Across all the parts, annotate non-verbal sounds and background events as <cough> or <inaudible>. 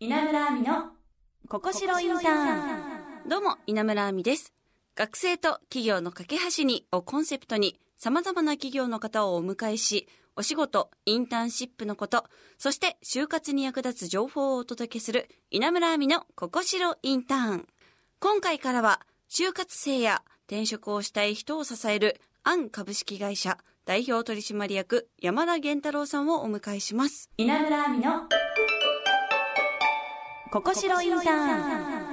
稲村亜美のここしろインターンどうも、稲村亜美です。学生と企業の架け橋にをコンセプトに様々な企業の方をお迎えし、お仕事、インターンシップのこと、そして就活に役立つ情報をお届けする稲村亜美のここしろインターン。今回からは、就活生や転職をしたい人を支えるアン株式会社代表取締役山田源太郎さんをお迎えします。稲村亜美のここしろインターン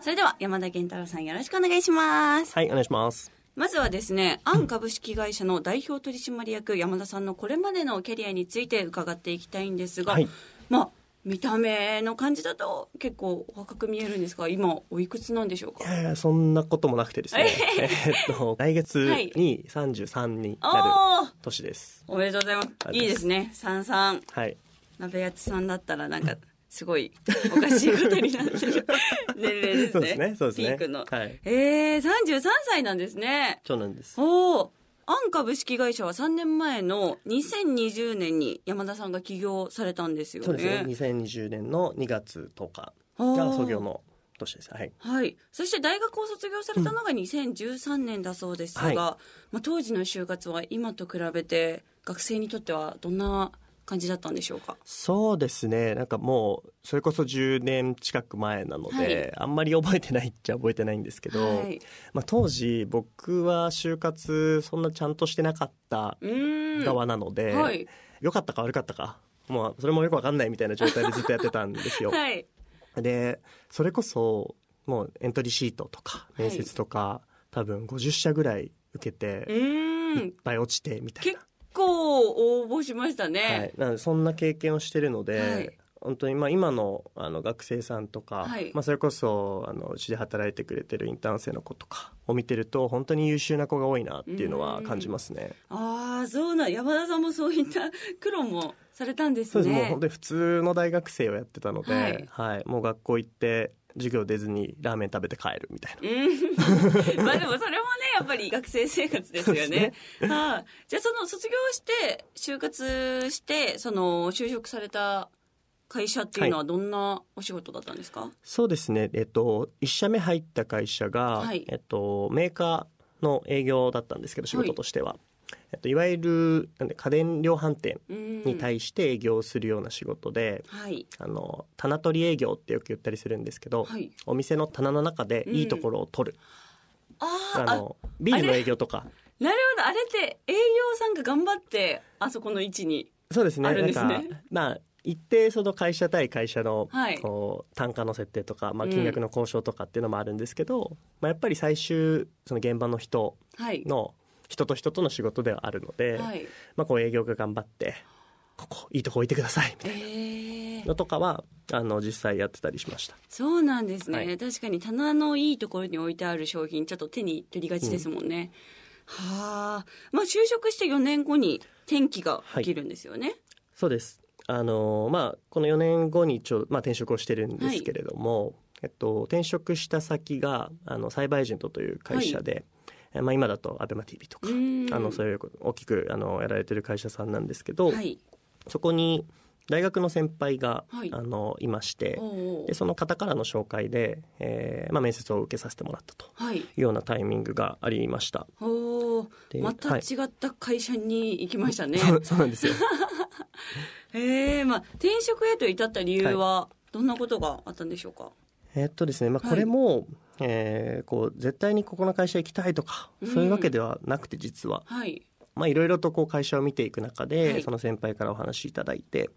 それでは山田源太郎さんよろしくお願いします。はい、お願いします。まずはですね、アン株式会社の代表取締役山田さんのこれまでのキャリアについて伺っていきたいんですが、はいまあ、見た目の感じだと結構若く見えるんですが、今おいくつなんでしょうか？そんなこともなくてですね、えーっと、来月に33になる年です。おめでとうございます。いいですね。三三はい。鍋やつさんだったらなんか、すごいおかしいことになってる <laughs> 年齢ですね。そうですね、そうですね。ピークの。はい。えー、33歳なんですね。そうなんです。おお。アン株式会社は3年前の2020年に山田さんが起業されたんですよね。そうですね、2020年の2月10日が創業の年です。はい。はい。そして大学を卒業されたのが2013年だそうですが、はいまあ、当時の就活は今と比べて学生にとってはどんな感じだったんでしょうか？そうですね、なんかもう、それこそ10年近く前なので、はいあんまり覚えてないっちゃ覚えてないんですけど、はい。まあ、当時僕は就活そんなちゃんとしてなかった。側なので、はい。良かったか悪かったか、もうそれもよくわかんないみたいな状態でずっとやってたんですよ。はい。でそれこそもうエントリーシートとかい面接とか、多分50社ぐらい受けて、いっん。ぱい落ちてみたい結な。構応募しましたはいね。、なそんな経験をしてるので、はい本当にまあ今のあの学生さんとか、はいまあ、それこそあのうちで働いてくれてるインターン生の子とかを見てると本当に優秀な子が多いなっていうのは感じますね。ああ、そうなん。山田さんもそういった <laughs> 苦労もされたんですね。そうですもう本当に普通の大学生をやってたので、ははいいもう学校行って授業出ずにラーメン食べて帰るみたいな。うん。<laughs> まあでもそれもね、やっぱり学生生活ですよね。で。はい、じゃあその卒業して、就活して、その就職された会社っていうのはどんなお仕事だったんですか、そうですね、えっと、1社目入った会社が、はい。えっと、メーカーの営業だったんですけど仕事としては、えっと、いわゆるなんで家電量販店うんに対して営業するような仕事で、はい。あの棚取り営業ってよく言ったりするんですけど、はい。お店の棚の中でいいところを取る、あーあ、あのビールの営業とかなるほど。あれって営業さんが頑張って、あそこの位置に。そうですねあるんですねなんかまあ一定その会社対会社の、はい単価の設定とか、まあ、うん金額の交渉とかっていうのもあるんですけど、まあ、やっぱり最終その現場の人はい。の人と人との仕事ではあるので、はい。まあ、こう営業が頑張ってここいいとこ置いてくださいみたいえーなのとかはあの実際やってたりしました。そうなんですね、はい。確かに棚のいいところに置いてある商品ちょっと手に取りがちですもんね、はあ。まあ就職して4年後に転機が起きるんですよね、そうです。あのまあこの4年後にちょ、まあ、転職をしてるんですけれども、えっと、転職した先があのサイバーエージェントという会社で、えまあ、今だと ABEMATV とかうん。あのそういう大きくあのやられてる会社さんなんですけど、はい。そこに大学の先輩が、はい。あのいまして、でその方からの紹介で、えーまあ、面接を受けさせてもらったとはい。いうようなタイミングがありました。おーでまた違った会社に行きましたね、そうそうなんですよ。<laughs> へえまあ転職へと至った理由はどんなことがあったんでしょうか、えっとですね、まあ、はい。これも、えーこう絶対にここの会社行きたいとか、うん。そういうわけではなくて実は、はい。まあ、いろいろとこう会社を見ていく中で、はい。その先輩からお話しいただいて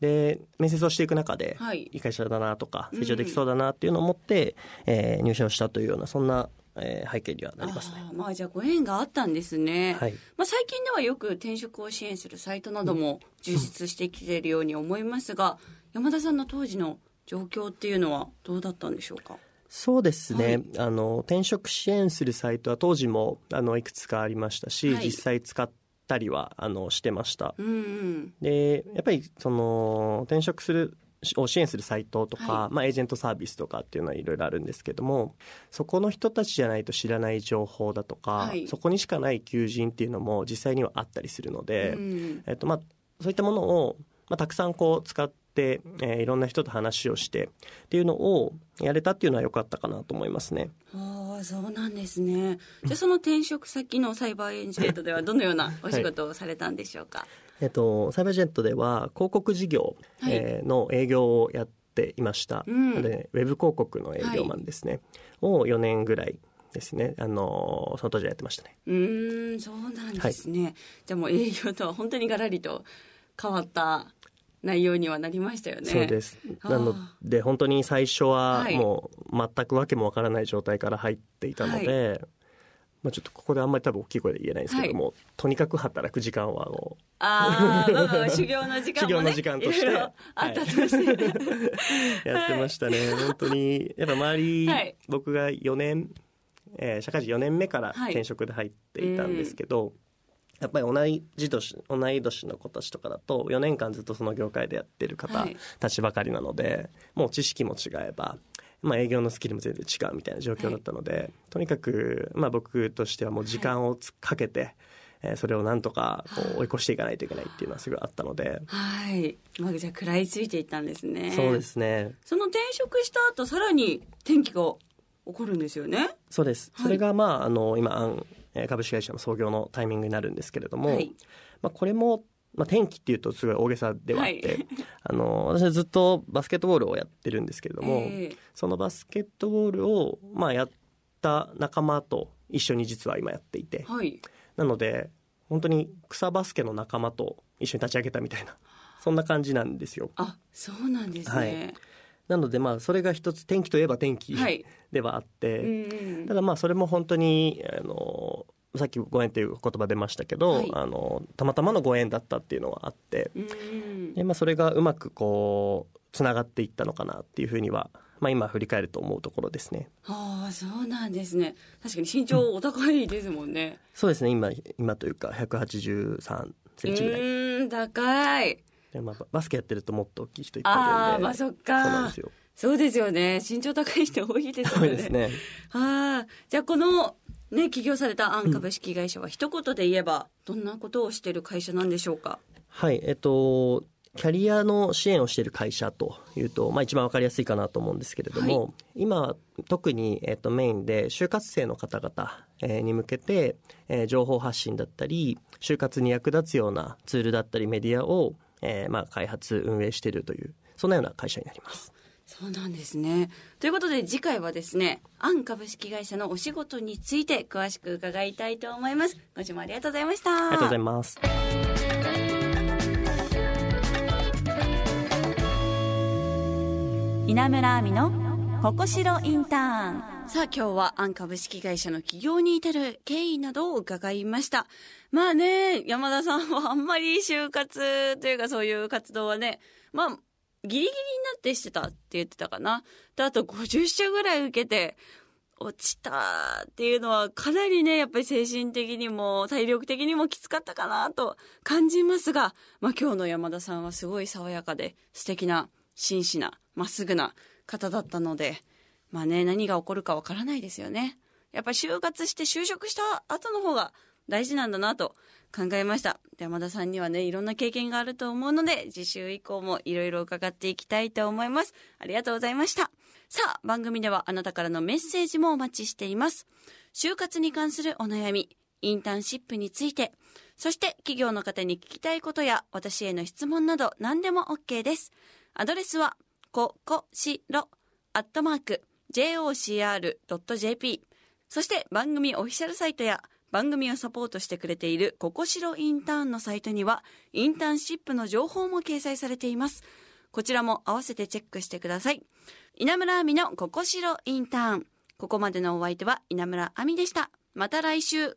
で面接をしていく中で、はい。いい会社だなとかうん。成長できそうだなっていうのを思って、えー入社をしたというようなそんな、えー背景にはなりますね。あーまあじゃあご縁があったんですね、はい。まあ、最近ではよく転職を支援するサイトなども充実してきているように思いますが、山田さんの当時の状況っていうのはどうだったんでしょうか？そうですね、はい。あの転職支援するサイトは当時もあのいくつかありましたし、はい。実際使ったりはあのしてました。うんうん。でやっぱりその転職するを支援するサイトとか、はい。まあ、エージェントサービスとかっていうのはいろいろあるんですけどもそこの人たちじゃないと知らない情報だとか、はい。そこにしかない求人っていうのも実際にはあったりするので、うんえっとまあ、そういったものを、まあ、たくさんこう使っって、えーいろんな人と話をしてっていうのをやれたっていうのは良かったかなと思いますね。ああそうなんですね。じゃあその転職先のサイバーエンジェントではどのような <laughs> お仕事をされたんでしょうか、えっと、サイバージェントでは広告事業、はいえーの営業をやっていました、うん。でウェブ広告の営業マンですね、を4年ぐらいですね。あのその当時はやってましたね。うーんそうなんですね、じゃあもう営業とは本当にガラリと変わった内容にはなりましたよね。そうです。なので本当に最初ははい。もう全くわけもわからない状態から入っていたので、まあ、ちょっとここであんまり多分大きい声で言えないんですけども、とにかく働く時間はもうああ、<laughs> 修行の時間もね。修行の時間としてあったとして。やってましたね、本当にやっぱ周り、はい。僕が4年、えー社会人4年目からはい。転職で入っていたんですけど、やっぱり同い年同い年の子たちとかだと4年間ずっとその業界でやってる方はいたちばかりなので、もう知識も違えば、まあ、営業のスキルも全然違うみたいな状況だったので、とにかく、まあ、僕としてはもう時間をつかけて、えーそれをなんとかこう追い越していかないといけないっていうのはすごいあったので、はい。まあ、じゃあ食らいついていったんですね。そうで。すねその転職した後、さらに転機が起こるんですよね。そうです。はいそれが、まあ、あの、今、株式会社の創業のタイミングになるんですけれども、はい。まあ、これも、まあ、転機っていうとすごい大げさではあって、はい <laughs> あの、私はずっとバスケットボールをやってるんですけれども、ええそのバスケットボールを、まあ、やった仲間と一緒に実は今やっていて、はい。なので、本当に草バスケの仲間と一緒に立ち上げたみたいな、そんな感じなんですよ。あ、そうなんですはねい。なので、まあ、それが一つ、転機といえば転機はい。ではあって、うんただまあそれも本当にあのさっきご縁という言葉出ましたけど、はいあのたまたまのご縁だったっていうのはあってうん。で、まあ、それがうまくこうつながっていったのかなっていうふうには、まあ、今振り返ると思うところですねああ、そうなんですね。確かに身長お高いですもんね。そうですね今今というか183センチぐらい、うん、高い。でまあ、バスケやってるともっと大きい人いっぱいいるんでああ、まあそっか。そうですよね。身長高い人多いですよね。そうですねああ、じゃあこの、ね、起業されたアン株式会社は一言で言えば、どんなことをしている会社なんでしょうか？はいえっとキャリアの支援をしている会社というと、まあ、一番わかりやすいかなと思うんですけれども、今特に、えっと、メインで就活生の方々、えーに向けて、えー情報発信だったり就活に役立つようなツールだったりメディアを、えーまあ、開発運営しているというそんなような会社になります。そうなんですね。ということで次回はですね、アン株式会社のお仕事について詳しく伺いたいと思います。今週もありがとうございました。ありがとうございます。稲村亜美のここしろインターンさあ今日はアン株式会社の起業に至る経緯などを伺いました。まあね、山田さんはあんまり就活というかそういう活動はね、まあギリギリになってしてたって言ってたかな。で、あと50社ぐらい受けて落ちたっていうのはかなりね、やっぱり精神的にも体力的にもきつかったかなと感じますが、まあ今日の山田さんはすごい爽やかで素敵な真摯なまっすぐな方だったので、まあね、何が起こるかわからないですよね。やっぱ就活して就職した後の方が大事なんだなと考えました。山田さんにはね、いろんな経験があると思うので、次週以降もいろいろ伺っていきたいと思います。ありがとうございました。さあ、番組ではあなたからのメッセージもお待ちしています。就活に関するお悩み、インターンシップについて、そして企業の方に聞きたいことや私への質問など何でも OK です。アドレスは、ここしろ、アットマーク、jocr.jp。そして番組オフィシャルサイトや番組をサポートしてくれているここしろインターンのサイトにはインターンシップの情報も掲載されています。こちらも合わせてチェックしてください。稲村亜美のここしろインターン。ここまでのお相手は稲村亜美でした。また来週。